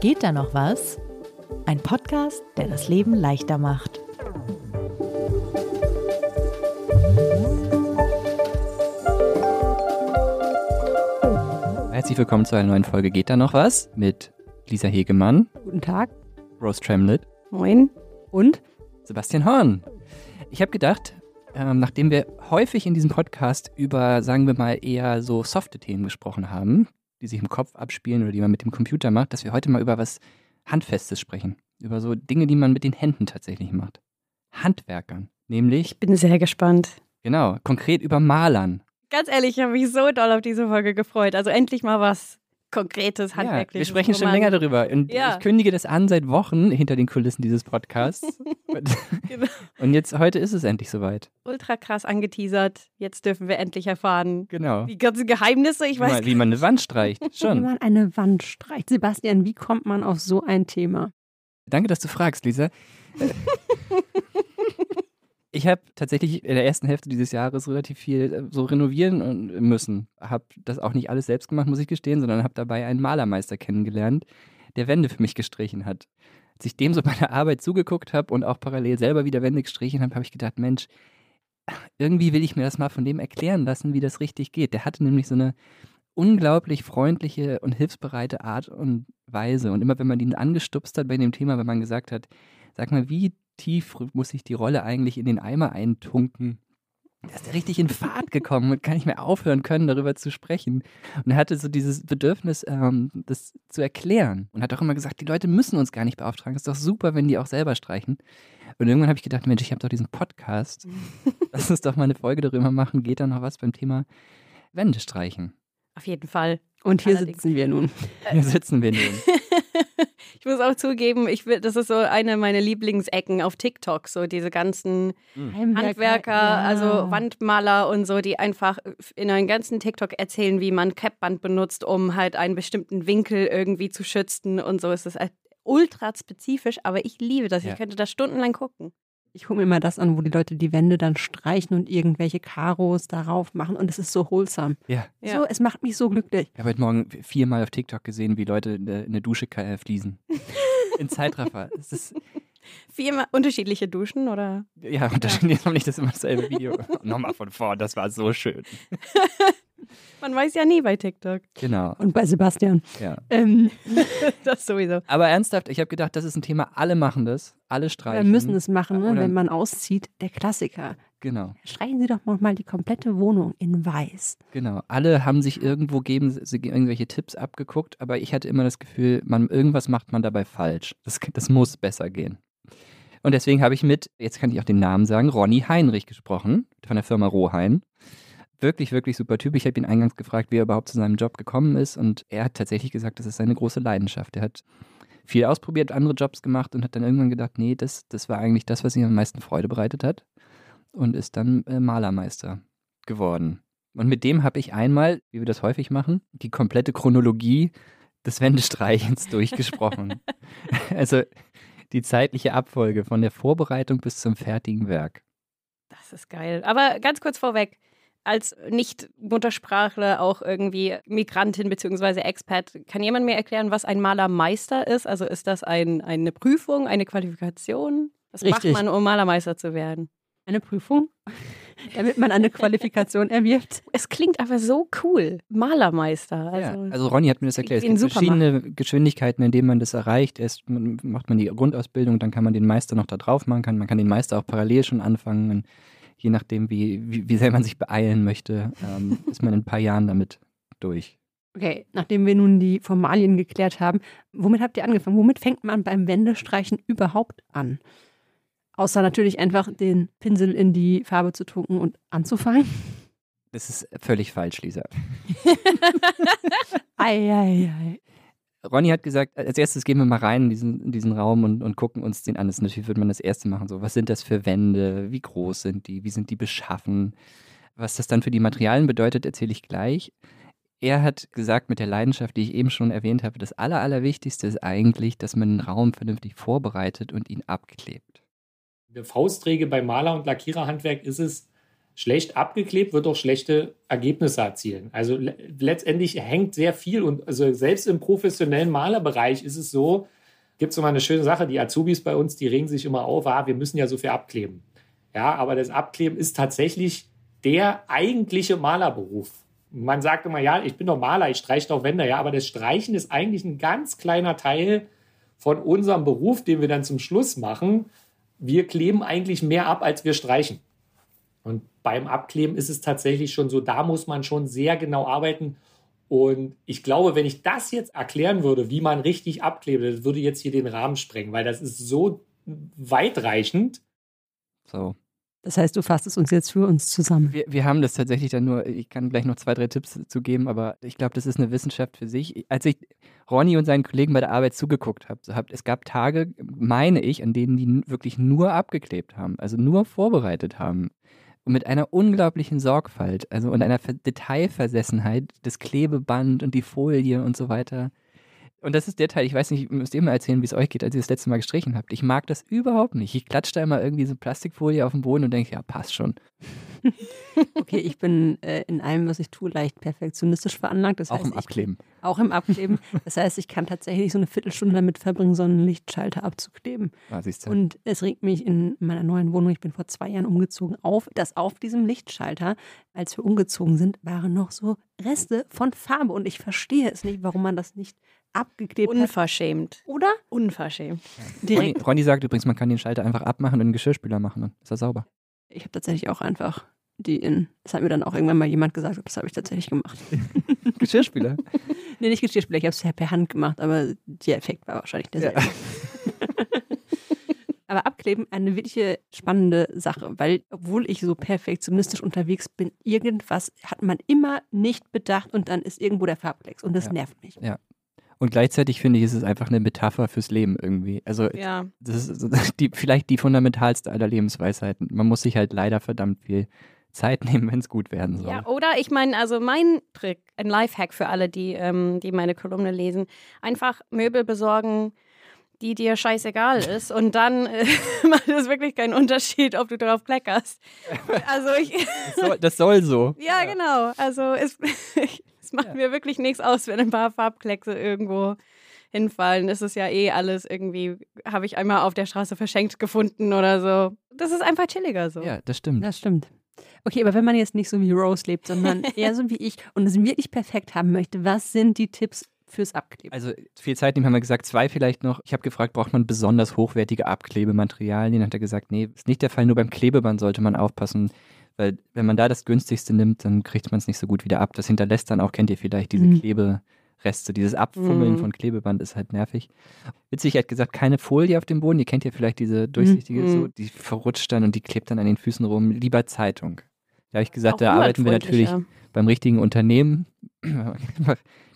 Geht da noch was? Ein Podcast, der das Leben leichter macht. Herzlich willkommen zu einer neuen Folge Geht da noch was? mit Lisa Hegemann, Guten Tag. Rose Tremlett, Moin. Und? Sebastian Horn. Ich habe gedacht, ähm, nachdem wir häufig in diesem Podcast über, sagen wir mal, eher so softe Themen gesprochen haben, die sich im Kopf abspielen oder die man mit dem Computer macht, dass wir heute mal über was Handfestes sprechen. Über so Dinge, die man mit den Händen tatsächlich macht. Handwerkern. Nämlich, Ich bin sehr gespannt. genau, konkret über Malern. Ganz ehrlich, ich habe mich so doll auf diese Folge gefreut. Also endlich mal was Konkretes, Ja, Handwerkliches. wir sprechen wo schon länger darüber. Und Ja. ich kündige das an seit Wochen hinter den Kulissen dieses Podcasts. Und- Genau. Und jetzt, heute ist es endlich soweit. Ultra krass angeteasert. Jetzt dürfen wir endlich erfahren. Genau. Die ganzen Geheimnisse, ich Wie weiß man, wie man eine Wand streicht. Wie Schon. man eine Wand streicht. Sebastian, wie kommt man auf so ein Thema? Danke, dass du fragst, Lisa. Äh, Ich habe tatsächlich in der ersten Hälfte dieses Jahres relativ viel äh, so renovieren und- müssen. Habe das auch nicht alles selbst gemacht, muss ich gestehen, sondern habe dabei einen Malermeister kennengelernt, der Wände für mich gestrichen hat. Als ich dem so bei der Arbeit zugeguckt habe und auch parallel selber wieder Wände gestrichen habe, habe ich gedacht, Mensch, irgendwie will ich mir das mal von dem erklären lassen, wie das richtig geht. Der hatte nämlich so eine unglaublich freundliche und hilfsbereite Art und Weise. Und immer wenn man ihn angestupst hat bei dem Thema, wenn man gesagt hat, sag mal, wie tief muss ich die Rolle eigentlich in den Eimer eintunken? Da ist er richtig in Fahrt gekommen und kann nicht mehr aufhören können, darüber zu sprechen. Und er hatte so dieses Bedürfnis, ähm, das zu erklären. Und hat auch immer gesagt, die Leute müssen uns gar nicht beauftragen. Es ist doch super, wenn die auch selber streichen. Und irgendwann habe ich gedacht, Mensch, ich habe doch diesen Podcast. Lass uns doch mal eine Folge darüber machen. Geht da noch was beim Thema Wände streichen? Auf jeden Fall. Und hier Allerdings. sitzen wir nun. Hier sitzen wir nun. ich muss auch zugeben, ich will, das ist so eine meiner Lieblingsecken auf TikTok. So diese ganzen Handwerker, ja. also Wandmaler und so, die einfach in einem ganzen TikTok erzählen, wie man Kreppband benutzt, um halt einen bestimmten Winkel irgendwie zu schützen und so. Es ist halt ultra spezifisch, aber ich liebe das. Ja. Ich könnte das stundenlang gucken. Ich gucke mir immer das an, wo die Leute die Wände dann streichen und irgendwelche Karos darauf machen. Und es ist so wholesome. Ja. Ja. So, es macht mich so glücklich. Ich habe heute Morgen viermal auf TikTok gesehen, wie Leute eine, eine Dusche fließen. In Zeitraffer. Es ist, Viermal unterschiedliche Duschen oder? ja, unterschiedlich ist noch nicht das immer dasselbe Video. Nochmal von vorn, das war so schön. Man weiß ja nie bei TikTok. Genau, Und bei Sebastian. ja. Ähm, Das sowieso. Aber ernsthaft, ich habe gedacht, das ist ein Thema, alle machen das, alle wir streichen. müssen es machen, ne? Wenn man auszieht. Der Klassiker. Genau, Streichen Sie doch mal die komplette Wohnung in weiß. genau. Alle haben sich irgendwo geben, sie irgendwelche Tipps abgeguckt, aber ich hatte immer das Gefühl, man, irgendwas macht man dabei falsch. Das, das muss besser gehen. Und deswegen habe ich mit, jetzt kann ich auch den Namen sagen, Ronny Heinrich gesprochen, von der Firma Rohain. Wirklich, wirklich super Typ. Ich habe ihn eingangs gefragt, wie er überhaupt zu seinem Job gekommen ist. Und er hat tatsächlich gesagt, das ist seine große Leidenschaft. Er hat viel ausprobiert, andere Jobs gemacht und hat dann irgendwann gedacht, nee, das, das war eigentlich das, was ihm am meisten Freude bereitet hat. Und ist dann äh, Malermeister geworden. Und mit dem habe ich einmal, wie wir das häufig machen, die komplette Chronologie des Wendestreichens durchgesprochen. also die zeitliche Abfolge von der Vorbereitung bis zum fertigen Werk. Das ist geil. Aber ganz kurz vorweg, als Nicht-Muttersprachler, auch irgendwie Migrantin bzw. Expat, kann jemand mir erklären, was ein Malermeister ist? Also ist das ein, eine Prüfung, eine Qualifikation? Was Richtig. macht man, um Malermeister zu werden? Eine Prüfung, damit man eine Qualifikation erwirbt. Es klingt aber so cool. Malermeister. Ja, Also, also Ronny hat mir das erklärt. Es gibt verschiedene Geschwindigkeiten, in denen man das erreicht. Erst macht man die Grundausbildung, dann kann man den Meister noch da drauf machen. Kann, man kann den Meister auch parallel schon anfangen. Je nachdem, wie, wie, wie sehr man sich beeilen möchte, ähm, ist man in ein paar Jahren damit durch. Okay, nachdem wir nun die Formalien geklärt haben, womit habt ihr angefangen? Womit fängt man beim Wendestreichen überhaupt an? Außer natürlich einfach den Pinsel in die Farbe zu tunken und anzufangen. Das ist völlig falsch, Lisa. Eieiei. Ronny hat gesagt, als erstes gehen wir mal rein in diesen, in diesen Raum und, und gucken uns den an. Das natürlich würde man das erste machen. So, was sind das für Wände? Wie groß sind die? Wie sind die beschaffen? Was das dann für die Materialien bedeutet, erzähle ich gleich. Er hat gesagt, mit der Leidenschaft, die ich eben schon erwähnt habe, das Aller, Allerwichtigste ist eigentlich, dass man den Raum vernünftig vorbereitet und ihn abklebt. Eine Faustregel bei Maler- und Lackiererhandwerk ist es, schlecht abgeklebt, wird auch schlechte Ergebnisse erzielen. Also le letztendlich hängt sehr viel und also selbst im professionellen Malerbereich ist es so, gibt es mal eine schöne Sache, die Azubis bei uns, die regen sich immer auf, ah, wir müssen ja so viel abkleben. Ja, aber das Abkleben ist tatsächlich der eigentliche Malerberuf. Man sagt immer, ja, ich bin doch Maler, ich streiche doch Wände, ja, aber das Streichen ist eigentlich ein ganz kleiner Teil von unserem Beruf, den wir dann zum Schluss machen. Wir kleben eigentlich mehr ab, als wir streichen. Und beim Abkleben ist es tatsächlich schon so, da muss man schon sehr genau arbeiten. Und ich glaube, wenn ich das jetzt erklären würde, wie man richtig abklebt, das würde jetzt hier den Rahmen sprengen, weil das ist so weitreichend. So. Das heißt, du fasst es uns jetzt für uns zusammen. Wir, wir haben das tatsächlich dann nur, ich kann gleich noch zwei, drei Tipps zu geben, aber ich glaube, das ist eine Wissenschaft für sich. Als ich Ronny und seinen Kollegen bei der Arbeit zugeguckt habe, so hab, es gab Tage, meine ich, an denen die wirklich nur abgeklebt haben, also nur vorbereitet haben und mit einer unglaublichen Sorgfalt, also und einer Detailversessenheit, das Klebeband und die Folie und so weiter. Und das ist der Teil, ich weiß nicht, müsst ihr mal erzählen, wie es euch geht, als ihr das letzte Mal gestrichen habt. Ich mag das überhaupt nicht. Ich klatsche da immer irgendwie so Plastikfolie auf den Boden und denke, ja, passt schon. okay, ich bin äh, in allem, was ich tue, leicht perfektionistisch veranlagt. Das auch heißt, im Abkleben. Ich, auch im Abkleben. Das heißt, ich kann tatsächlich so eine Viertelstunde damit verbringen, so einen Lichtschalter abzukleben. Ah, und es regt mich in meiner neuen Wohnung, ich bin vor zwei Jahren umgezogen, auf, dass auf diesem Lichtschalter, als wir umgezogen sind, waren noch so Reste von Farbe. Und ich verstehe es nicht, warum man das nicht abgeklebt Unverschämt. hat. Oder? Unverschämt. Ronny, Ronny sagt übrigens, man kann den Schalter einfach abmachen und einen Geschirrspüler machen, dann ist er sauber. Ich habe tatsächlich auch einfach die in, das hat mir dann auch irgendwann mal jemand gesagt, das habe ich tatsächlich gemacht. Geschirrspüler? nee, nicht Geschirrspüler, ich habe es ja per Hand gemacht, aber der Effekt war wahrscheinlich derselbe. Ja. aber Abkleben eine wirkliche spannende Sache, weil obwohl ich so perfektionistisch unterwegs bin, irgendwas hat man immer nicht bedacht und dann ist irgendwo der Farbklecks und das ja. nervt mich. Ja. Und gleichzeitig finde ich, ist es einfach eine Metapher fürs Leben irgendwie. Also ja. das ist die, vielleicht die fundamentalste aller Lebensweisheiten. Man muss sich halt leider verdammt viel Zeit nehmen, wenn es gut werden soll. Ja, oder ich meine, also mein Trick, ein Lifehack für alle, die, ähm, die meine Kolumne lesen, einfach Möbel besorgen, die dir scheißegal ist und dann äh, macht es wirklich keinen Unterschied, ob du drauf kleckerst. Also ich das, soll, das soll so. Ja, ja, genau. Also es, es macht ja. mir wirklich nichts aus, wenn ein paar Farbkleckse irgendwo hinfallen. Es ist ja eh alles irgendwie, habe ich einmal auf der Straße verschenkt gefunden oder so. Das ist einfach chilliger so. Ja, das stimmt. Das stimmt. Okay, aber wenn man jetzt nicht so wie Rose lebt, sondern eher so wie ich und es wirklich perfekt haben möchte, was sind die Tipps fürs Abkleben? Also viel Zeit nehmen haben wir gesagt, zwei vielleicht noch. Ich habe gefragt, braucht man besonders hochwertige Abklebematerialien? Hat er gesagt, nee, ist nicht der Fall. Nur beim Klebeband sollte man aufpassen, weil wenn man da das günstigste nimmt, dann kriegt man es nicht so gut wieder ab. Das hinterlässt dann auch, kennt ihr vielleicht, diese mhm. Klebereste. Dieses Abfummeln mhm. von Klebeband ist halt nervig. Witzig, er hat gesagt, keine Folie auf dem Boden. Ihr kennt ja vielleicht diese durchsichtige, mhm. so, die verrutscht dann und die klebt dann an den Füßen rum. Lieber Zeitung. Da habe ich gesagt, auch da arbeiten wir natürlich beim richtigen Unternehmen.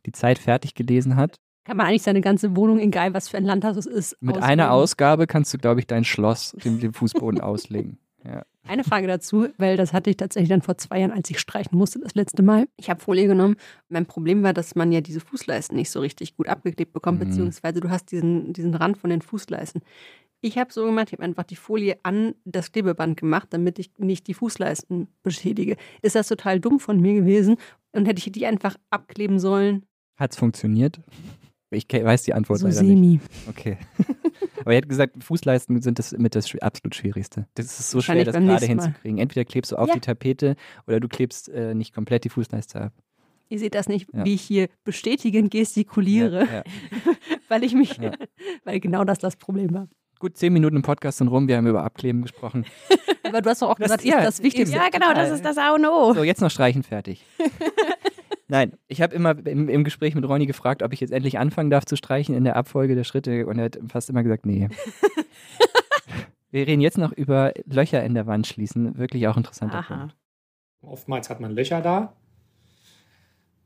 die Zeit fertig gelesen hat. Kann man eigentlich seine ganze Wohnung, egal was für ein Landhaus es ist, Mit auslegen. einer Ausgabe kannst du, glaube ich, dein Schloss dem, dem Fußboden auslegen. Ja. Eine Frage dazu, weil das hatte ich tatsächlich dann vor zwei Jahren, als ich streichen musste, das letzte Mal. Ich habe Folie genommen. Mein Problem war, dass man ja diese Fußleisten nicht so richtig gut abgeklebt bekommt, mhm. beziehungsweise du hast diesen, diesen Rand von den Fußleisten. Ich habe so gemacht, ich habe einfach die Folie an das Klebeband gemacht, damit ich nicht die Fußleisten beschädige. Ist das total dumm von mir gewesen und hätte ich die einfach abkleben sollen? Hat es funktioniert? Ich weiß die Antwort so leider semi. nicht. Okay. Aber er hat gesagt, Fußleisten sind das mit das absolut Schwierigste. Das ist so schwer, das gerade hinzukriegen. Entweder klebst du auf ja. die Tapete oder du klebst äh, nicht komplett die Fußleiste ab. Ihr seht das nicht, ja. wie ich hier bestätigend gestikuliere, ja, weil ich mich, weil genau das das Problem war. Gut, zehn Minuten im Podcast sind rum, wir haben über Abkleben gesprochen. Aber du hast doch auch gesagt, das, ist das Wichtigste. Ja, genau, das ist das A und O. So, jetzt noch streichen, fertig. Nein, ich habe immer im, im, Gespräch mit Ronny gefragt, ob ich jetzt endlich anfangen darf zu streichen in der Abfolge der Schritte und er hat fast immer gesagt, nee. Wir reden jetzt noch über Löcher in der Wand schließen. Wirklich auch interessanter Aha. Punkt. Oftmals hat man Löcher da.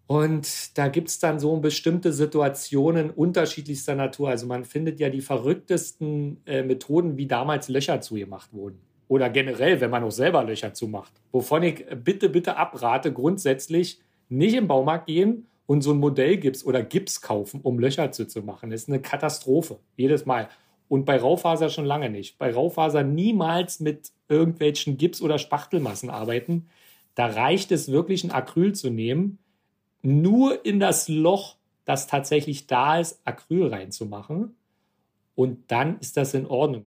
Und da gibt es dann so bestimmte Situationen unterschiedlichster Natur. Also man findet ja die verrücktesten äh, Methoden, wie damals Löcher zugemacht wurden. Oder generell, wenn man auch selber Löcher zumacht. Wovon ich bitte, bitte abrate, grundsätzlich nicht im Baumarkt gehen und so ein Modellgips oder Gips kaufen, um Löcher zu, zu machen. Das ist eine Katastrophe. Jedes Mal. Und bei Raufaser schon lange nicht. Bei Raufaser niemals mit irgendwelchen Gips- oder Spachtelmassen arbeiten. Da reicht es wirklich, ein Acryl zu nehmen, nur in das Loch, das tatsächlich da ist, Acryl reinzumachen. Und dann ist das in Ordnung.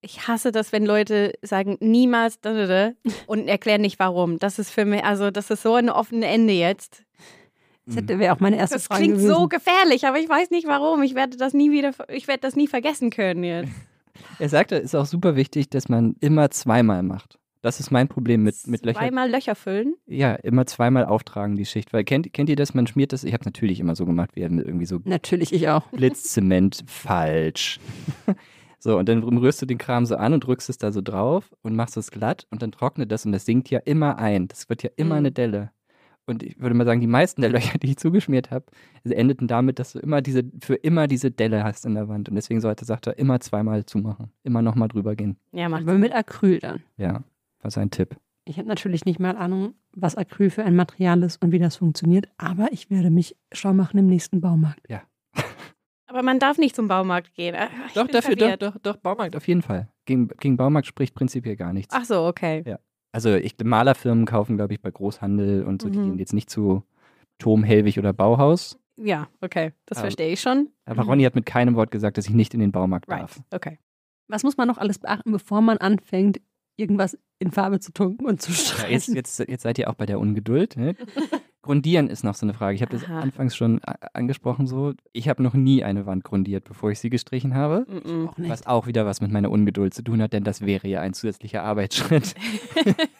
Ich hasse das, wenn Leute sagen, niemals da, da, da, und erklären nicht warum. Das ist für mich, also das ist so ein offenes Ende jetzt. Das hätte wäre auch meine erste Das Frage klingt gewesen. so gefährlich, aber ich weiß nicht warum. Ich werde das nie wieder, ich werde das nie vergessen können jetzt. Er sagte, es ist auch super wichtig, dass man immer zweimal macht. Das ist mein Problem mit, mit Löchern. Zweimal Löcher füllen. Ja, immer zweimal auftragen die Schicht. Weil kennt, kennt ihr das? Man schmiert das, ich habe es natürlich immer so gemacht, wie irgendwie so Natürlich, ich auch. Blitzzement falsch. So, und dann rührst du den Kram so an und drückst es da so drauf und machst es glatt und dann trocknet das und das sinkt ja immer ein. Das wird ja immer Mhm. eine Delle. Und ich würde mal sagen, die meisten der Löcher, die ich zugeschmiert habe, endeten damit, dass du immer diese, für immer diese Delle hast in der Wand. Und deswegen sollte, sagt er, immer zweimal zumachen. Immer nochmal drüber gehen. Ja, macht Aber mit Acryl dann. Ja, war sein Tipp. Ich habe natürlich nicht mal Ahnung, was Acryl für ein Material ist und wie das funktioniert, aber ich werde mich schlau machen im nächsten Baumarkt. Aber man darf nicht zum Baumarkt gehen. Ich doch, dafür, doch, verwirrt. doch, doch, Baumarkt auf jeden Fall. Gegen, gegen Baumarkt spricht prinzipiell gar nichts. Ach so, okay. Also ich, Malerfirmen kaufen, glaube ich, bei Großhandel und so, die Mhm. gehen jetzt nicht zu Tom, Helwig oder Bauhaus. Ja, okay. Das Aber- verstehe ich schon. Aber Ronny hat mit keinem Wort gesagt, dass ich nicht in den Baumarkt Right. darf. Okay. Was muss man noch alles beachten, bevor man anfängt, irgendwas in Farbe zu tunken und zu Ja, streichen? jetzt, jetzt, jetzt seid ihr auch bei der Ungeduld. Ne? Grundieren ist noch so eine Frage. Ich habe das anfangs schon a- angesprochen so. Ich habe noch nie eine Wand grundiert, bevor ich sie gestrichen habe. Auch nicht. Was auch wieder was mit meiner Ungeduld zu tun hat, denn das wäre ja ein zusätzlicher Arbeitsschritt.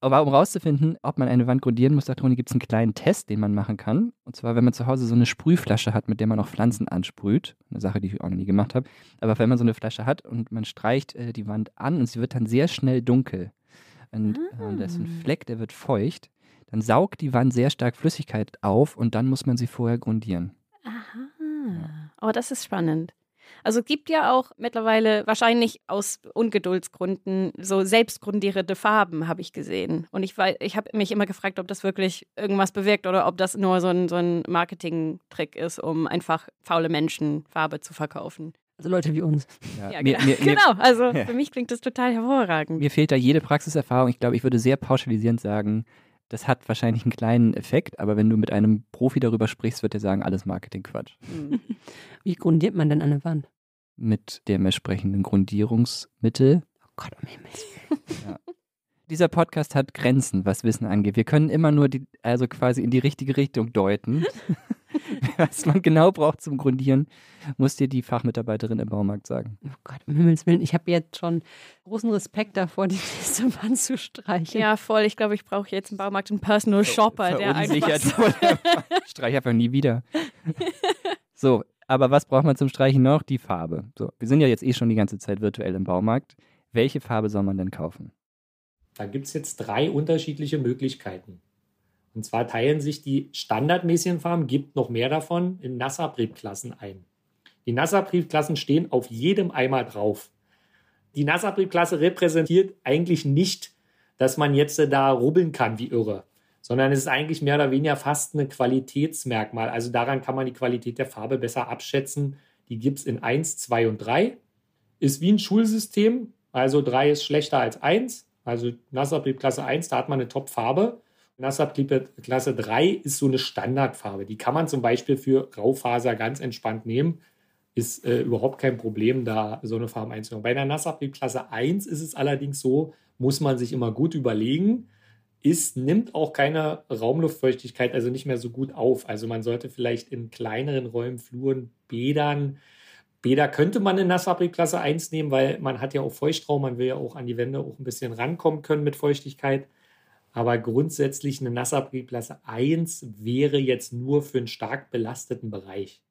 Aber um rauszufinden, ob man eine Wand grundieren muss, sagt Toni, gibt es einen kleinen Test, den man machen kann. Und zwar, wenn man zu Hause so eine Sprühflasche hat, mit der man auch Pflanzen ansprüht. Eine Sache, die ich auch noch nie gemacht habe. Aber wenn man so eine Flasche hat und man streicht äh, die Wand an und sie wird dann sehr schnell dunkel. Und äh, da ist ein Ah. Fleck, der wird feucht. Dann saugt die Wand sehr stark Flüssigkeit auf und dann muss man sie vorher grundieren. Aha. Aber das ist spannend. Also es gibt ja auch mittlerweile wahrscheinlich aus Ungeduldsgründen so selbstgrundierende Farben, habe ich gesehen. Und ich, ich habe mich immer gefragt, ob das wirklich irgendwas bewirkt oder ob das nur so ein, so ein Marketing-Trick ist, um einfach faule Menschen Farbe zu verkaufen. Also Leute wie uns. Ja, mir, genau. mir, mir, genau. Also Ja. für mich klingt das total hervorragend. Mir fehlt da jede Praxiserfahrung. Ich glaube, ich würde sehr pauschalisierend sagen, das hat wahrscheinlich einen kleinen Effekt, aber wenn du mit einem Profi darüber sprichst, wird er sagen, alles Marketing-Quatsch. Hm. Wie grundiert man denn eine Wand? Mit dem entsprechenden Grundierungsmittel. Oh Gott, um Himmels Willen. Dieser Podcast hat Grenzen, was Wissen angeht. Wir können immer nur die, also quasi in die richtige Richtung deuten. was man genau braucht zum Grundieren, muss dir die Fachmitarbeiterin im Baumarkt sagen. Oh Gott, um Himmels Willen. Ich habe jetzt schon großen Respekt davor, die nächste Wand zu streichen. Ja, voll. Ich glaube, ich brauche jetzt im Baumarkt einen Personal Shopper, der einfach so. Streich einfach nie wieder. So, aber was braucht man zum Streichen noch? Die Farbe. So, wir sind ja jetzt eh schon die ganze Zeit virtuell im Baumarkt. Welche Farbe soll man denn kaufen? Da gibt es jetzt drei unterschiedliche Möglichkeiten. Und zwar teilen sich die standardmäßigen Farben, gibt noch mehr davon, in Nassabriebklassen ein. Die Nassabriebklassen stehen auf jedem Eimer drauf. Die Nassabriebklasse repräsentiert eigentlich nicht, dass man jetzt äh, da rubbeln kann wie irre, sondern es ist eigentlich mehr oder weniger fast ein Qualitätsmerkmal. Also daran kann man die Qualität der Farbe besser abschätzen. Die gibt es in 1, 2 und 3. Ist wie ein Schulsystem, also 3 ist schlechter als 1. Also Nassabrieb Klasse 1, da hat man eine Top-Farbe. Nassabrieb Klasse 3 ist so eine Standardfarbe. Die kann man zum Beispiel für Raufaser ganz entspannt nehmen. Ist äh, überhaupt kein Problem, da so eine Farbe einzunehmen. Bei der Nassabrieb Klasse 1 ist es allerdings so, muss man sich immer gut überlegen, ist, nimmt auch keine Raumluftfeuchtigkeit, also nicht mehr so gut auf. Also man sollte vielleicht in kleineren Räumen, Fluren, Bädern, Bäder könnte man in Nassfabrik Klasse 1 nehmen, weil man hat ja auch Feuchtraum, man will ja auch an die Wände auch ein bisschen rankommen können mit Feuchtigkeit. Aber grundsätzlich eine Nassfabrik Klasse 1 wäre jetzt nur für einen stark belasteten Bereich.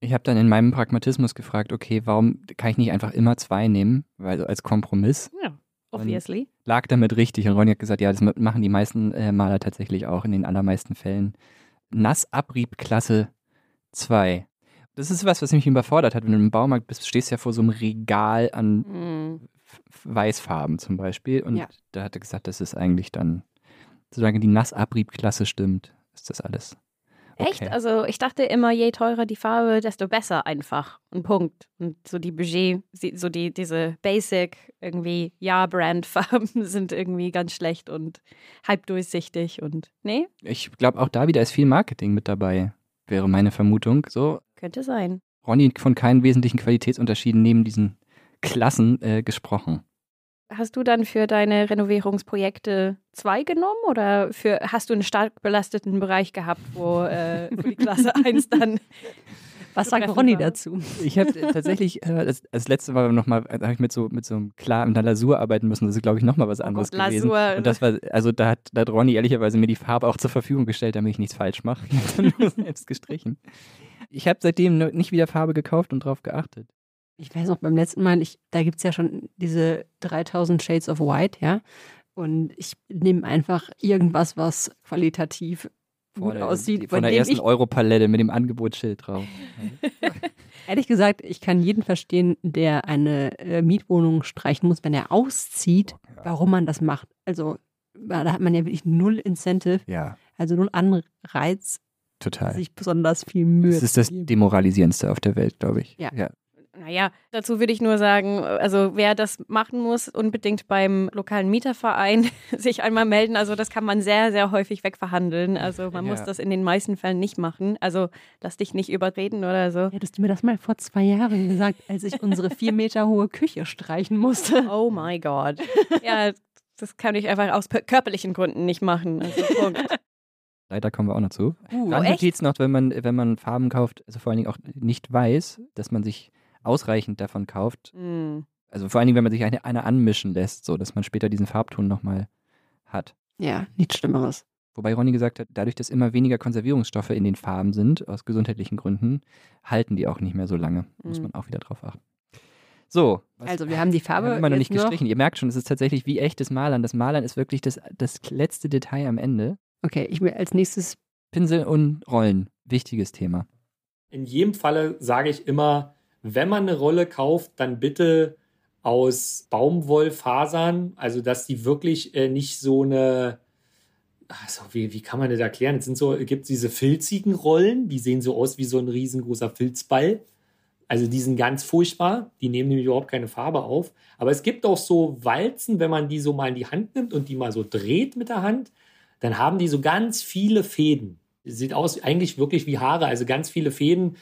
Ich habe dann in meinem Pragmatismus gefragt, okay, warum kann ich nicht einfach immer zwei nehmen, weil als Kompromiss Ja, obviously. lag damit richtig. Und Ronny hat gesagt, ja, das machen die meisten äh, Maler tatsächlich auch in den allermeisten Fällen. Nassabrieb Klasse 2. Das ist was, was mich überfordert hat. Wenn du im Baumarkt bist, stehst du ja vor so einem Regal an Hm. Weißfarben zum Beispiel. Und Ja. da hat er gesagt, das ist eigentlich dann, solange die Nassabriebklasse stimmt, ist das alles Echt? Okay. Also ich dachte immer, je teurer die Farbe, desto besser einfach. Ein Punkt. Und so die Budget, so die, diese Basic, irgendwie Ja-Brand-Farben sind irgendwie ganz schlecht und halb durchsichtig und nee, Ich glaube, auch da wieder ist viel Marketing mit dabei, wäre meine Vermutung. So, könnte sein. Ronny von keinen wesentlichen Qualitätsunterschieden neben diesen Klassen äh, gesprochen. Hast du dann für deine Renovierungsprojekte zwei genommen oder für hast du einen stark belasteten Bereich gehabt, wo, äh, wo die Klasse 1 dann Was sagt Ronny war. dazu? Ich habe tatsächlich, äh, das, das letzte Mal nochmal, da habe ich mit so, mit so einem klar mit einer Lasur arbeiten müssen. Das ist, glaube ich, nochmal was anderes Oh Gott, gewesen. Lasur. Und das war, also da hat, da hat Ronny ehrlicherweise mir die Farbe auch zur Verfügung gestellt, damit ich nichts falsch mache. Ich habe selbst gestrichen. Ich habe seitdem nicht wieder Farbe gekauft und drauf geachtet. Ich weiß noch, beim letzten Mal, ich, da gibt es ja schon diese 3000 Shades of White, ja. Und ich nehme einfach irgendwas, was qualitativ gut der, aussieht. von der ersten Europalette mit dem Angebotsschild drauf. ehrlich gesagt, ich kann jeden verstehen, der eine äh, Mietwohnung streichen muss, wenn er auszieht, warum man das macht. Also da hat man ja wirklich null Incentive, Ja, also null Anreiz, total. sich besonders viel Mühe Das ist das zu. Demoralisierendste auf der Welt, glaube ich. Ja. ja. Naja, dazu würde ich nur sagen, also wer das machen muss, unbedingt beim lokalen Mieterverein sich einmal melden. Also das kann man sehr, sehr häufig wegverhandeln. Also man Ja. muss das in den meisten Fällen nicht machen. Also lass dich nicht überreden oder so. Hättest du mir das mal vor zwei Jahren gesagt, als ich unsere vier Meter hohe Küche streichen musste? Oh my God. Ja, das kann ich einfach aus per- körperlichen Gründen nicht machen. Also Punkt. Leider kommen wir auch noch zu. Uh, Randnotiz noch, wenn man, wenn man Farben kauft, also vor allen Dingen auch nicht weiß, dass man sich ausreichend davon kauft. Hm. Also vor allen Dingen, wenn man sich eine, eine anmischen lässt, so dass man später diesen Farbton nochmal hat. Ja, nichts Schlimmeres. Wobei Ronny gesagt hat, dadurch, dass immer weniger Konservierungsstoffe in den Farben sind, aus gesundheitlichen Gründen, halten die auch nicht mehr so lange. Muss Mhm. man auch wieder drauf achten. So. was- Also wir haben die wir Farbe haben immer noch nicht gestrichen. Ihr merkt schon, es ist tatsächlich wie echtes Malern. Das Malern ist wirklich das, das letzte Detail am Ende. Okay, ich will als nächstes Pinsel und Rollen. Wichtiges Thema. In jedem Falle sage ich immer, wenn man eine Rolle kauft, dann bitte aus Baumwollfasern, also dass die wirklich äh, nicht so eine, also wie, wie kann man das erklären? Es so, gibt diese filzigen Rollen, die sehen so aus wie so ein riesengroßer Filzball. Also die sind ganz furchtbar, die nehmen nämlich überhaupt keine Farbe auf. Aber es gibt auch so Walzen, wenn man die so mal in die Hand nimmt und die mal so dreht mit der Hand, dann haben die so ganz viele Fäden. Sieht aus eigentlich wirklich wie Haare, also ganz viele Fäden,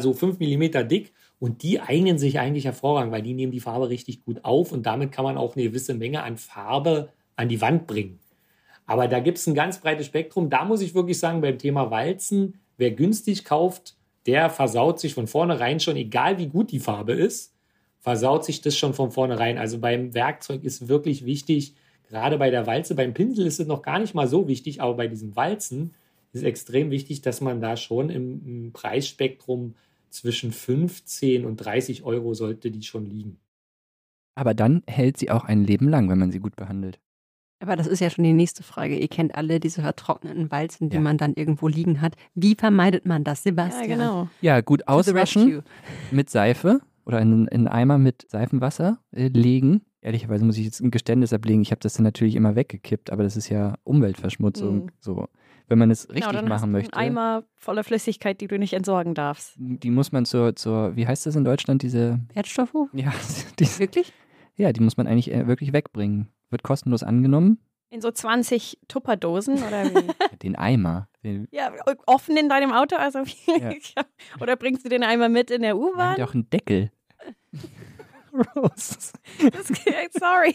so 5 mm dick. Und die eignen sich eigentlich hervorragend, weil die nehmen die Farbe richtig gut auf und damit kann man auch eine gewisse Menge an Farbe an die Wand bringen. Aber da gibt es ein ganz breites Spektrum. Da muss ich wirklich sagen, beim Thema Walzen, wer günstig kauft, der versaut sich von vornherein schon, egal wie gut die Farbe ist, versaut sich das schon von vornherein. Also beim Werkzeug ist wirklich wichtig, gerade bei der Walze, beim Pinsel ist es noch gar nicht mal so wichtig, aber bei diesen Walzen ist extrem wichtig, dass man da schon im, im Preisspektrum zwischen 15 und 30 Euro sollte die schon liegen. Aber dann hält sie auch ein Leben lang, wenn man sie gut behandelt. Aber das ist ja schon die nächste Frage. Ihr kennt alle diese vertrockneten Walzen, die Ja. man dann irgendwo liegen hat. Wie vermeidet man das, Ja, Sebastian? genau. Ja, gut auswaschen mit Seife oder in, in einen Eimer mit Seifenwasser äh, legen. Ehrlicherweise muss ich jetzt ein Geständnis ablegen. Ich habe das dann natürlich immer weggekippt, aber das ist ja Umweltverschmutzung. Mhm. So, wenn man es richtig genau, dann hast machen du möchte, einen Eimer voller Flüssigkeit, die du nicht entsorgen darfst. die muss man zur, zur, wie heißt das in Deutschland, diese, Wertstoffhof? ja, diese, Wirklich? ja, die muss man eigentlich äh, wirklich wegbringen. Wird kostenlos angenommen. In so 20 Tupperdosen oder wie? Den Eimer. Den, ja, offen in deinem Auto? Also wie? Ja. Oder bringst du den Eimer mit in der U-Bahn? ja auch einen Deckel. Rose. Sorry.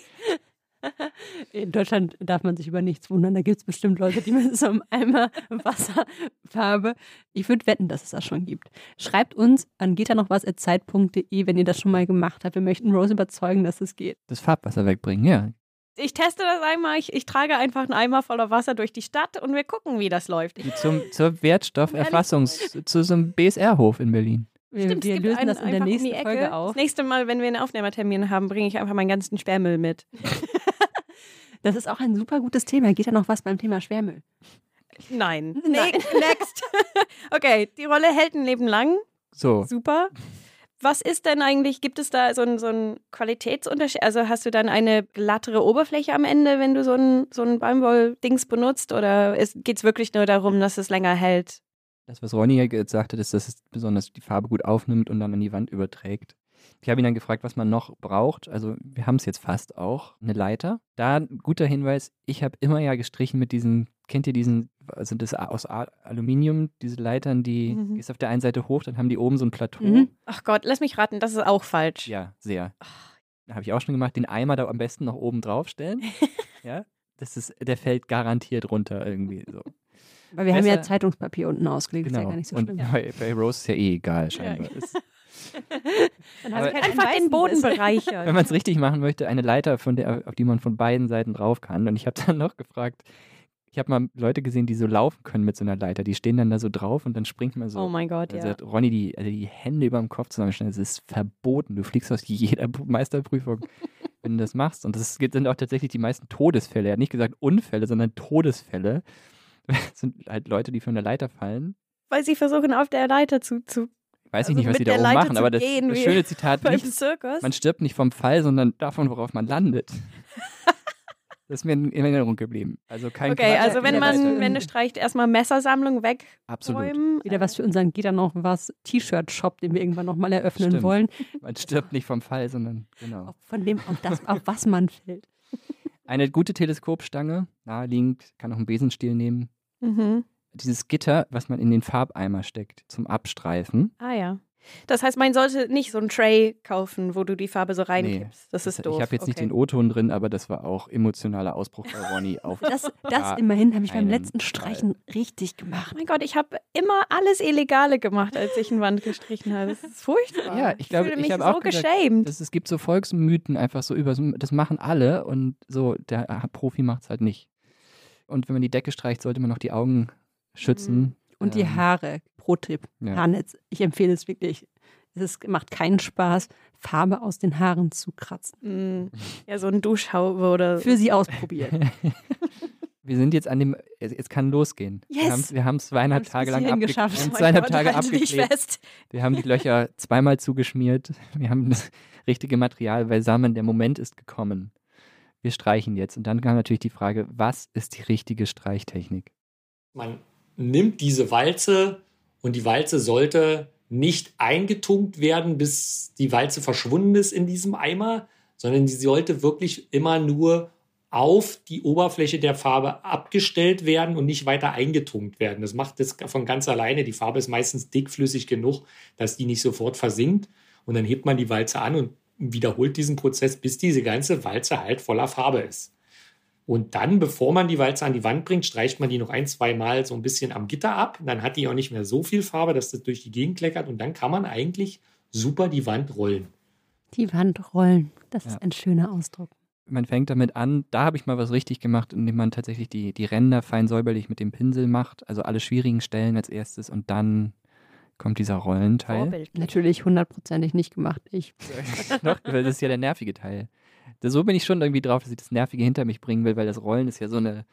In Deutschland darf man sich über nichts wundern. Da gibt es bestimmt Leute, die mit so einem Eimer Wasserfarbe. Ich würde wetten, dass es das schon gibt. Schreibt uns an geht da noch was zeit.de, wenn ihr das schon mal gemacht habt. Wir möchten Rose überzeugen, dass es geht. Das Farbwasser wegbringen, ja. Ich teste das einmal. Ich, ich trage einfach einen Eimer voller Wasser durch die Stadt und wir gucken, wie das läuft. Zum, zur Wertstofferfassungs, zu so einem BSR-Hof in Berlin. Wir, Stimmt, es wir gibt lösen einen das in der um nächsten Ecke. Folge auf. Das nächste Mal, wenn wir einen Aufnehmertermin haben, bringe ich einfach meinen ganzen Sperrmüll mit. Das ist auch ein super gutes Thema. Geht da noch was beim Thema Schwermüll? Nein. Nein. Ne- Next. okay, die Rolle hält ein Leben lang. So, Super. Was ist denn eigentlich, gibt es da so einen so einen Qualitätsunterschied? Also hast du dann eine glattere Oberfläche am Ende, wenn du so ein, so ein Baumwoll-Dings benutzt? Oder geht es wirklich nur darum, dass es länger hält? Das, was Ronny ja gesagt hat, ist, dass es besonders die Farbe gut aufnimmt und dann an die Wand überträgt. Ich habe ihn dann gefragt, was man noch braucht. Also wir haben es jetzt fast auch. Eine Leiter. Da ein guter Hinweis, ich habe immer ja gestrichen mit diesen, kennt ihr diesen, also das aus Aluminium, diese Leitern, die Mhm. ist auf der einen Seite hoch, dann haben die oben so ein Plateau. Mhm. Ach Gott, lass mich raten, das ist auch falsch. Ja, sehr. Habe ich auch schon gemacht. Den Eimer da am besten noch oben drauf stellen. ja. Das ist, der fällt garantiert runter irgendwie so. Weil wir haben ja Besser- Zeitungspapier unten ausgelegt, ist ja Genau. gar nicht so und schlimm. bei, bei Rose ist ja eh egal scheinbar. Ist, Dann hast du halt Einfach einen den Boden bereichern. wenn man es richtig machen möchte, eine Leiter, von der, auf die man von beiden Seiten drauf kann. Und ich habe dann noch gefragt, ich habe mal Leute gesehen, die so laufen können mit so einer Leiter. Die stehen dann da so drauf und dann springt man so. Oh mein Gott, Also ja. hat Ronny die, also die Hände über dem Kopf zusammenstellen. Das ist verboten. Du fliegst aus jeder Meisterprüfung, wenn du das machst. Und das sind auch tatsächlich die meisten Todesfälle. Er hat nicht gesagt Unfälle, sondern Todesfälle. Das sind halt Leute, die von der Leiter fallen. Weil sie versuchen, auf der Leiter zu, zu Weiß Also ich nicht, was die da oben Leiter machen, aber das, das schöne Zitat, nicht, man stirbt nicht vom Fall, sondern davon, worauf man landet. Das ist mir in in Erinnerung geblieben. Also kein Okay, Quatsch. also wenn man für- Wände streicht, erstmal Messersammlung wegräumen. Absolut. Wieder was für unseren geht dann noch was T-Shirt-Shop, den wir irgendwann nochmal eröffnen Stimmt. wollen. Man stirbt nicht vom Fall, sondern genau. Auf- Von dem, auf, das, auf was man fällt. Eine gute Teleskopstange, naheliegend, kann auch einen Besenstiel nehmen. Mhm. Dieses Gitter, was man in den Farbeimer steckt, zum Abstreifen. Ah ja. Das heißt, man sollte nicht so ein Tray kaufen, wo du die Farbe so reinkippst. Das ist doof. Ich habe jetzt nicht okay. den O-Ton drin, aber das war auch emotionaler Ausbruch bei Ronny auf. Das, das immerhin habe ich beim letzten Fall. Streichen richtig Oh gemacht. mein Gott, ich habe immer alles Illegale gemacht, als ich eine Wand gestrichen habe. Das ist furchtbar. Ja, ich glaube, fühle ich mich habe so auch gesagt, geschämt. Das, es gibt so Volksmythen einfach so über, das machen alle und so, der Profi macht es halt nicht. Und wenn man die Decke streicht, sollte man noch die Augen schützen. Und die Ähm, Haare, Pro-Tipp, ja. Haarnetz. Ich empfehle es wirklich. Es ist, macht keinen Spaß, Farbe aus den Haaren zu kratzen. Mm, Ja, so ein Duschhaube oder. Für sie ausprobieren. Wir sind jetzt an dem, jetzt kann losgehen. Wir Yes! Wir haben es zweieinhalb Tage lang hierhin abge geschafft. wir mein zweieinhalb Tage abgeklebt. Wir haben die Löcher zweimal zugeschmiert. Wir haben das richtige Material beisammen. Der Moment ist gekommen. Wir streichen jetzt. Und dann kam natürlich die Frage, was ist die richtige Streichtechnik? Man nimmt diese Walze und die Walze sollte nicht eingetunkt werden, bis die Walze verschwunden ist in diesem Eimer, sondern sie sollte wirklich immer nur auf die Oberfläche der Farbe abgestellt werden und nicht weiter eingetunkt werden. Das macht das von ganz alleine. Die Farbe ist meistens dickflüssig genug, dass die nicht sofort versinkt. Und dann hebt man die Walze an und wiederholt diesen Prozess, bis diese ganze Walze halt voller Farbe ist. Und dann, bevor man die Walze an die Wand bringt, streicht man die noch ein, zwei Mal so ein bisschen am Gitter ab. Dann hat die auch nicht mehr so viel Farbe, dass das durch die Gegend kleckert. Und dann kann man eigentlich super die Wand rollen. Die Wand rollen. Das Ja. ist ein schöner Ausdruck. Man fängt damit an, da habe ich mal was richtig gemacht, indem man tatsächlich die, die Ränder fein säuberlich mit dem Pinsel macht. Also alle schwierigen Stellen als erstes und dann kommt dieser Rollenteil. Vorbildlich. Natürlich hundertprozentig nicht gemacht. Ich. Noch, weil das ist ja der nervige Teil. So bin ich schon irgendwie drauf, dass ich das Nervige hinter mich bringen will, weil das Rollen ist ja so eine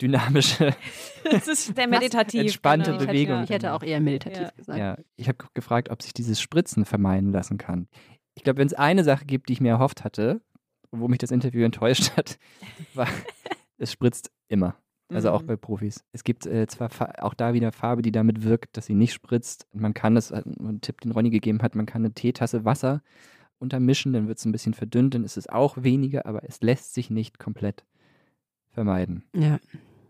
dynamische, Das ist der meditativ. entspannte genau. Bewegung. Ich hätte auch eher meditativ Ja. gesagt. ja, ich habe gefragt, ob sich dieses Spritzen vermeiden lassen kann. Ich glaube, wenn es eine Sache gibt, die ich mir erhofft hatte, wo mich das Interview enttäuscht hat, war, es spritzt immer. Also auch Mhm. bei Profis. Es gibt äh, zwar auch da wieder Farbe, die damit wirkt, dass sie nicht spritzt. Man kann es, äh, ein Tipp, den Ronny gegeben hat, man kann eine Teetasse Wasser untermischen, dann wird es ein bisschen verdünnt, dann ist es auch weniger, aber es lässt sich nicht komplett vermeiden. Ja.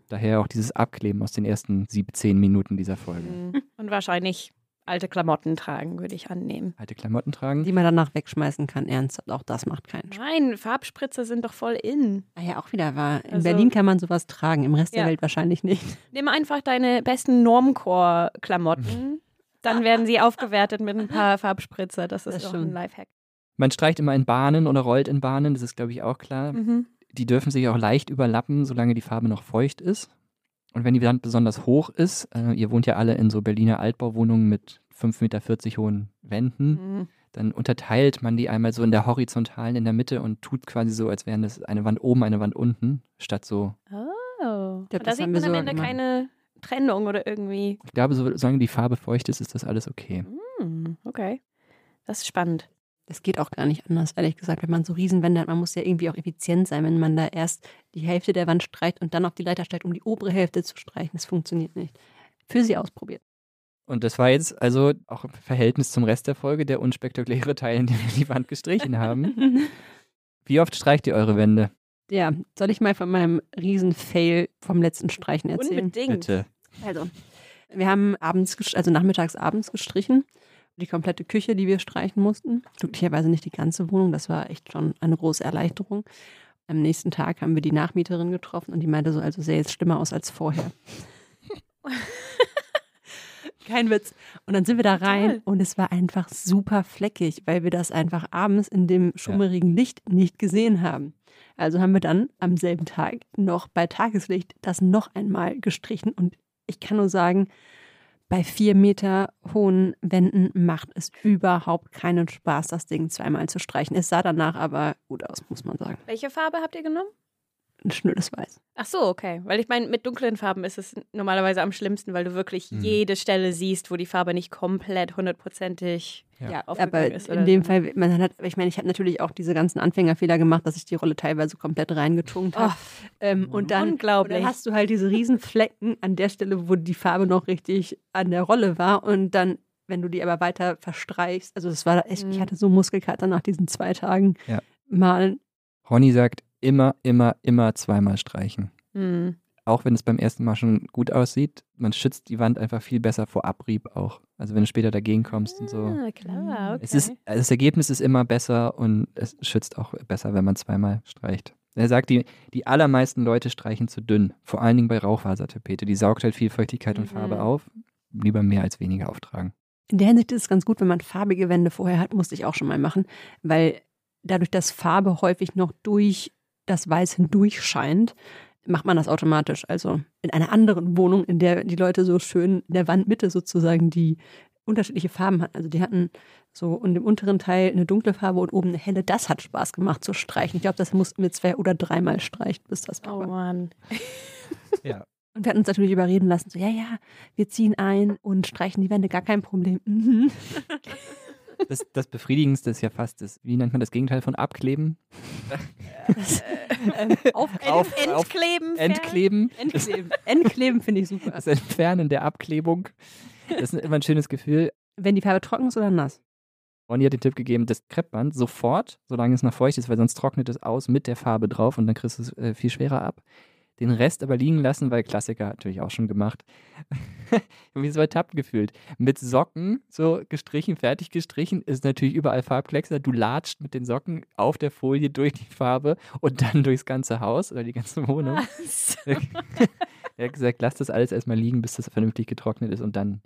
Daher auch dieses Abkleben aus den ersten sieben, zehn Minuten dieser Folge. Mhm. Und wahrscheinlich alte Klamotten tragen, würde ich annehmen. Alte Klamotten tragen. Die man danach wegschmeißen kann. Ernsthaft, auch das macht keinen Spaß. Nein, Farbspritzer sind doch voll in. Ah ja, auch wieder wahr. In Also- Berlin kann man sowas tragen, im Rest Ja. der Welt wahrscheinlich nicht. Nimm einfach deine besten Normcore-Klamotten. Dann werden sie aufgewertet mit ein paar Farbspritzer. Das ist Das doch stimmt. ein Lifehack. Man streicht immer in Bahnen oder rollt in Bahnen, das ist, glaube ich, auch klar. Mhm. Die dürfen sich auch leicht überlappen, solange die Farbe noch feucht ist. Und wenn die Wand besonders hoch ist, äh, ihr wohnt ja alle in so Berliner Altbauwohnungen mit 5,40 Meter hohen Wänden, Mhm. dann unterteilt man die einmal so in der horizontalen in der Mitte und tut quasi so, als wären das eine Wand oben, eine Wand unten, statt so. Oh. glaub, da das sieht man wir am so Ende gemacht. keine Trennung oder irgendwie. Ich glaube, so, solange die Farbe feucht ist, ist das alles okay. Hm, okay. Das ist spannend. Das geht auch gar nicht anders, ehrlich gesagt, wenn man so Riesenwände hat. Man muss ja irgendwie auch effizient sein, wenn man da erst die Hälfte der Wand streicht und dann auf die Leiter steigt, um die obere Hälfte zu streichen. Das funktioniert nicht. Für sie ausprobiert. Und das war jetzt also auch im Verhältnis zum Rest der Folge der unspektakuläre Teil, in dem wir die Wand gestrichen haben. Wie oft streicht ihr eure Wände? Ja, soll ich mal von meinem Riesen-Fail vom letzten Streichen erzählen? Unbedingt. Bitte. Also, wir haben abends, also nachmittags abends gestrichen. Die komplette Küche, die wir streichen mussten. Glücklicherweise nicht die ganze Wohnung, das war echt schon eine große Erleichterung. Am nächsten Tag haben wir die Nachmieterin getroffen und die meinte so, also sähe jetzt schlimmer aus als vorher. Kein Witz. Und dann sind wir da rein Toll. und es war einfach super fleckig, weil wir das einfach abends in dem schummerigen Licht nicht gesehen haben. Also haben wir dann am selben Tag noch bei Tageslicht das noch einmal gestrichen und ich kann nur sagen, bei vier Meter hohen Wänden macht es überhaupt keinen Spaß, das Ding zweimal zu streichen. Es sah danach aber gut aus, muss man sagen. Welche Farbe habt ihr genommen? Ein schnödes Weiß. Ach so, okay. Weil ich meine, mit dunklen Farben ist es normalerweise am schlimmsten, weil du wirklich Mhm. jede Stelle siehst, wo die Farbe nicht komplett hundertprozentig Ja. Ja, aber ist in oder dem so. Fall, man hat, ich meine, ich habe natürlich auch diese ganzen Anfängerfehler gemacht, dass ich die Rolle teilweise komplett reingetunkt habe. Oh, ähm, und, dann, und unglaublich. dann hast du halt diese riesen Flecken an der Stelle, wo die Farbe noch richtig an der Rolle war. Und dann, wenn du die aber weiter verstreichst, also das war echt, ich Mhm. hatte so Muskelkater nach diesen zwei Tagen Ja. malen. Ronny sagt immer, immer, immer zweimal streichen. Hm. Auch wenn es beim ersten Mal schon gut aussieht, man schützt die Wand einfach viel besser vor Abrieb auch. Also wenn du später dagegen kommst und so. Ah, klar, okay. Es ist, das Ergebnis ist immer besser und es schützt auch besser, wenn man zweimal streicht. Er sagt, die, die allermeisten Leute streichen zu dünn. Vor allen Dingen bei Raufasertapete. Die saugt halt viel Feuchtigkeit und Mhm. Farbe auf. Lieber mehr als weniger auftragen. In der Hinsicht ist es ganz gut, wenn man farbige Wände vorher hat, musste ich auch schon mal machen, weil dadurch, dass Farbe häufig noch durch das Weiß hindurch scheint, macht man das automatisch. Also in einer anderen Wohnung, in der die Leute so schön in der Wandmitte sozusagen die unterschiedliche Farben hatten. Also die hatten so in dem unteren Teil eine dunkle Farbe und oben eine helle. Das hat Spaß gemacht zu streichen. Ich glaube, das mussten wir zwei oder dreimal streichen, bis das Oh war. Mann. Ja. Und wir hatten uns natürlich überreden lassen, so ja, ja, wir ziehen ein und streichen die Wände, gar kein Problem. Mhm. Das, das Befriedigendste ist ja fast das, wie nennt man das Gegenteil von abkleben? ähm, auf, Auf- Entkleben. Entkleben. Entkleben. Entkleben finde ich super. das Entfernen der Abklebung. Das ist immer ein schönes Gefühl. Wenn die Farbe trocken ist oder nass? Ronny hat den Tipp gegeben, das Kreppband sofort, solange es noch feucht ist, weil sonst trocknet es aus mit der Farbe drauf und dann kriegst du es äh, viel schwerer ab. Den Rest aber liegen lassen, weil Klassiker natürlich auch schon gemacht. ich habe mich so ertappt gefühlt. Mit Socken so gestrichen, fertig gestrichen, ist natürlich überall Farbkleckser. Du latscht mit den Socken auf der Folie durch die Farbe und dann durchs ganze Haus oder die ganze Wohnung. Was? Er hat gesagt, lasst das alles erstmal liegen, bis das vernünftig getrocknet ist und dann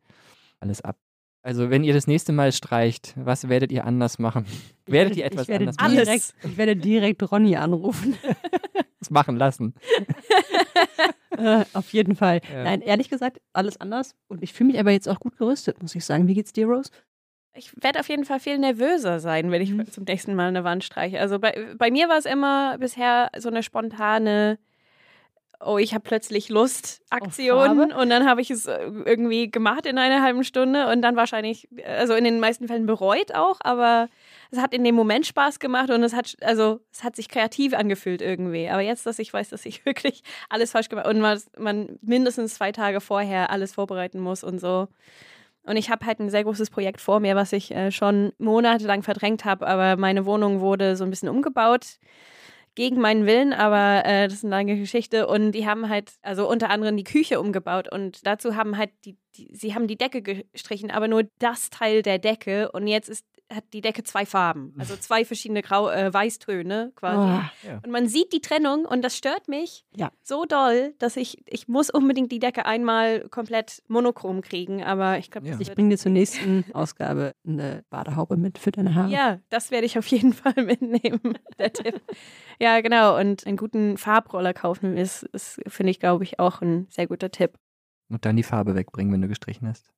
alles ab. Also, wenn ihr das nächste Mal streicht, was werdet ihr anders machen? werdet ihr etwas ich werde anders machen? Direkt, Ich werde direkt Ronny anrufen. Machen lassen. äh, auf jeden Fall. Ja. Nein, ehrlich gesagt, alles anders. Und ich fühle mich aber jetzt auch gut gerüstet, muss ich sagen. Wie geht's dir, Rose? Ich werde auf jeden Fall viel nervöser sein, wenn ich Mhm. zum nächsten Mal eine Wand streiche. Also bei, bei mir war es immer bisher so eine spontane, oh, ich habe plötzlich Lust, Aktion. Farbe? Und dann habe ich es äh, irgendwie gemacht in einer halben Stunde und dann wahrscheinlich, also in den meisten Fällen bereut auch, aber es hat in dem Moment Spaß gemacht und es hat, also es hat sich kreativ angefühlt irgendwie. Aber jetzt, dass ich weiß, dass ich wirklich alles falsch gemacht und man, man mindestens zwei Tage vorher alles vorbereiten muss und so. Und ich habe halt ein sehr großes Projekt vor mir, was ich äh, schon monatelang verdrängt habe, aber meine Wohnung wurde so ein bisschen umgebaut gegen meinen Willen, aber äh, das ist eine lange Geschichte. Und die haben halt, also unter anderem die Küche umgebaut und dazu haben halt die, die sie haben die Decke gestrichen, aber nur das Teil der Decke und jetzt ist hat die Decke zwei Farben, also zwei verschiedene Grau äh, Weißtöne quasi. Oh, Und man sieht die Trennung und das stört mich Ja. so doll, dass ich, ich muss unbedingt die Decke einmal komplett monochrom kriegen, aber ich glaube, Ja. ich bringe dir zur nächsten Ausgabe eine Badehaube mit für deine Haare. ja, das werde ich auf jeden Fall mitnehmen, der Tipp. Ja, genau. Und einen guten Farbroller kaufen ist, ist finde ich, glaube ich, auch ein sehr guter Tipp. Und dann die Farbe wegbringen, wenn du gestrichen hast.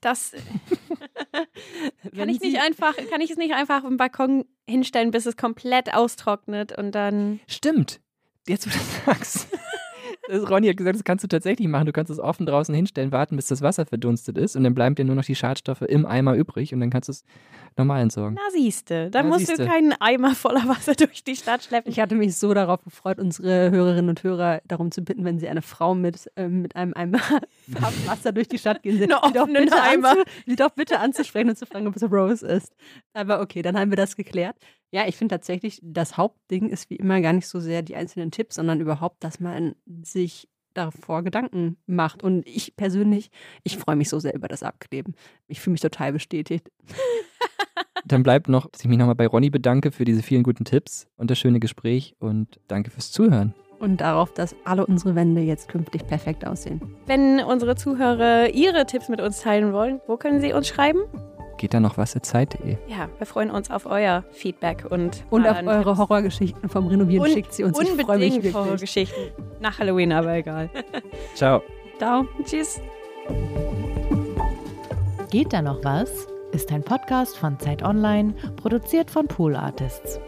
Das kann ich nicht einfach, kann ich es nicht einfach auf dem Balkon hinstellen, bis es komplett austrocknet und dann. Stimmt. Jetzt, wo du das sagst. Ronny hat gesagt, das kannst du tatsächlich machen. Du kannst es offen draußen hinstellen, warten, bis das Wasser verdunstet ist und dann bleiben dir nur noch die Schadstoffe im Eimer übrig und dann kannst du es normal entsorgen. Na siehste, dann Na, musst siehste. du keinen Eimer voller Wasser durch die Stadt schleppen. Ich hatte mich so darauf gefreut, unsere Hörerinnen und Hörer darum zu bitten, wenn sie eine Frau mit, ähm, mit einem Eimer Wasser durch die Stadt gehen sehen, Einen sie doch, bitte Eimer. anzu, sie doch bitte anzusprechen und zu fragen, ob es Rose ist. Aber okay, dann haben wir das geklärt. Ja, ich finde tatsächlich, das Hauptding ist wie immer gar nicht so sehr die einzelnen Tipps, sondern überhaupt, dass man sich davor Gedanken macht. Und ich persönlich, ich freue mich so sehr über das Abkleben. Ich fühle mich total bestätigt. Dann bleibt noch, dass ich mich nochmal bei Ronny bedanke für diese vielen guten Tipps und das schöne Gespräch und danke fürs Zuhören. Und darauf, dass alle unsere Wände jetzt künftig perfekt aussehen. Wenn unsere Zuhörer ihre Tipps mit uns teilen wollen, wo können sie uns schreiben? Geht da noch was zur Zeit.de? Ja, wir freuen uns auf euer Feedback und Und auf eure Horrorgeschichten vom Renovieren Un- schickt sie uns. Ich freue mich Unbedingt wirklich. Horrorgeschichten. Nach Halloween, aber egal. Ciao. Ciao. Tschüss. Geht da noch was? Ist ein Podcast von Zeit Online, produziert von Pool Artists.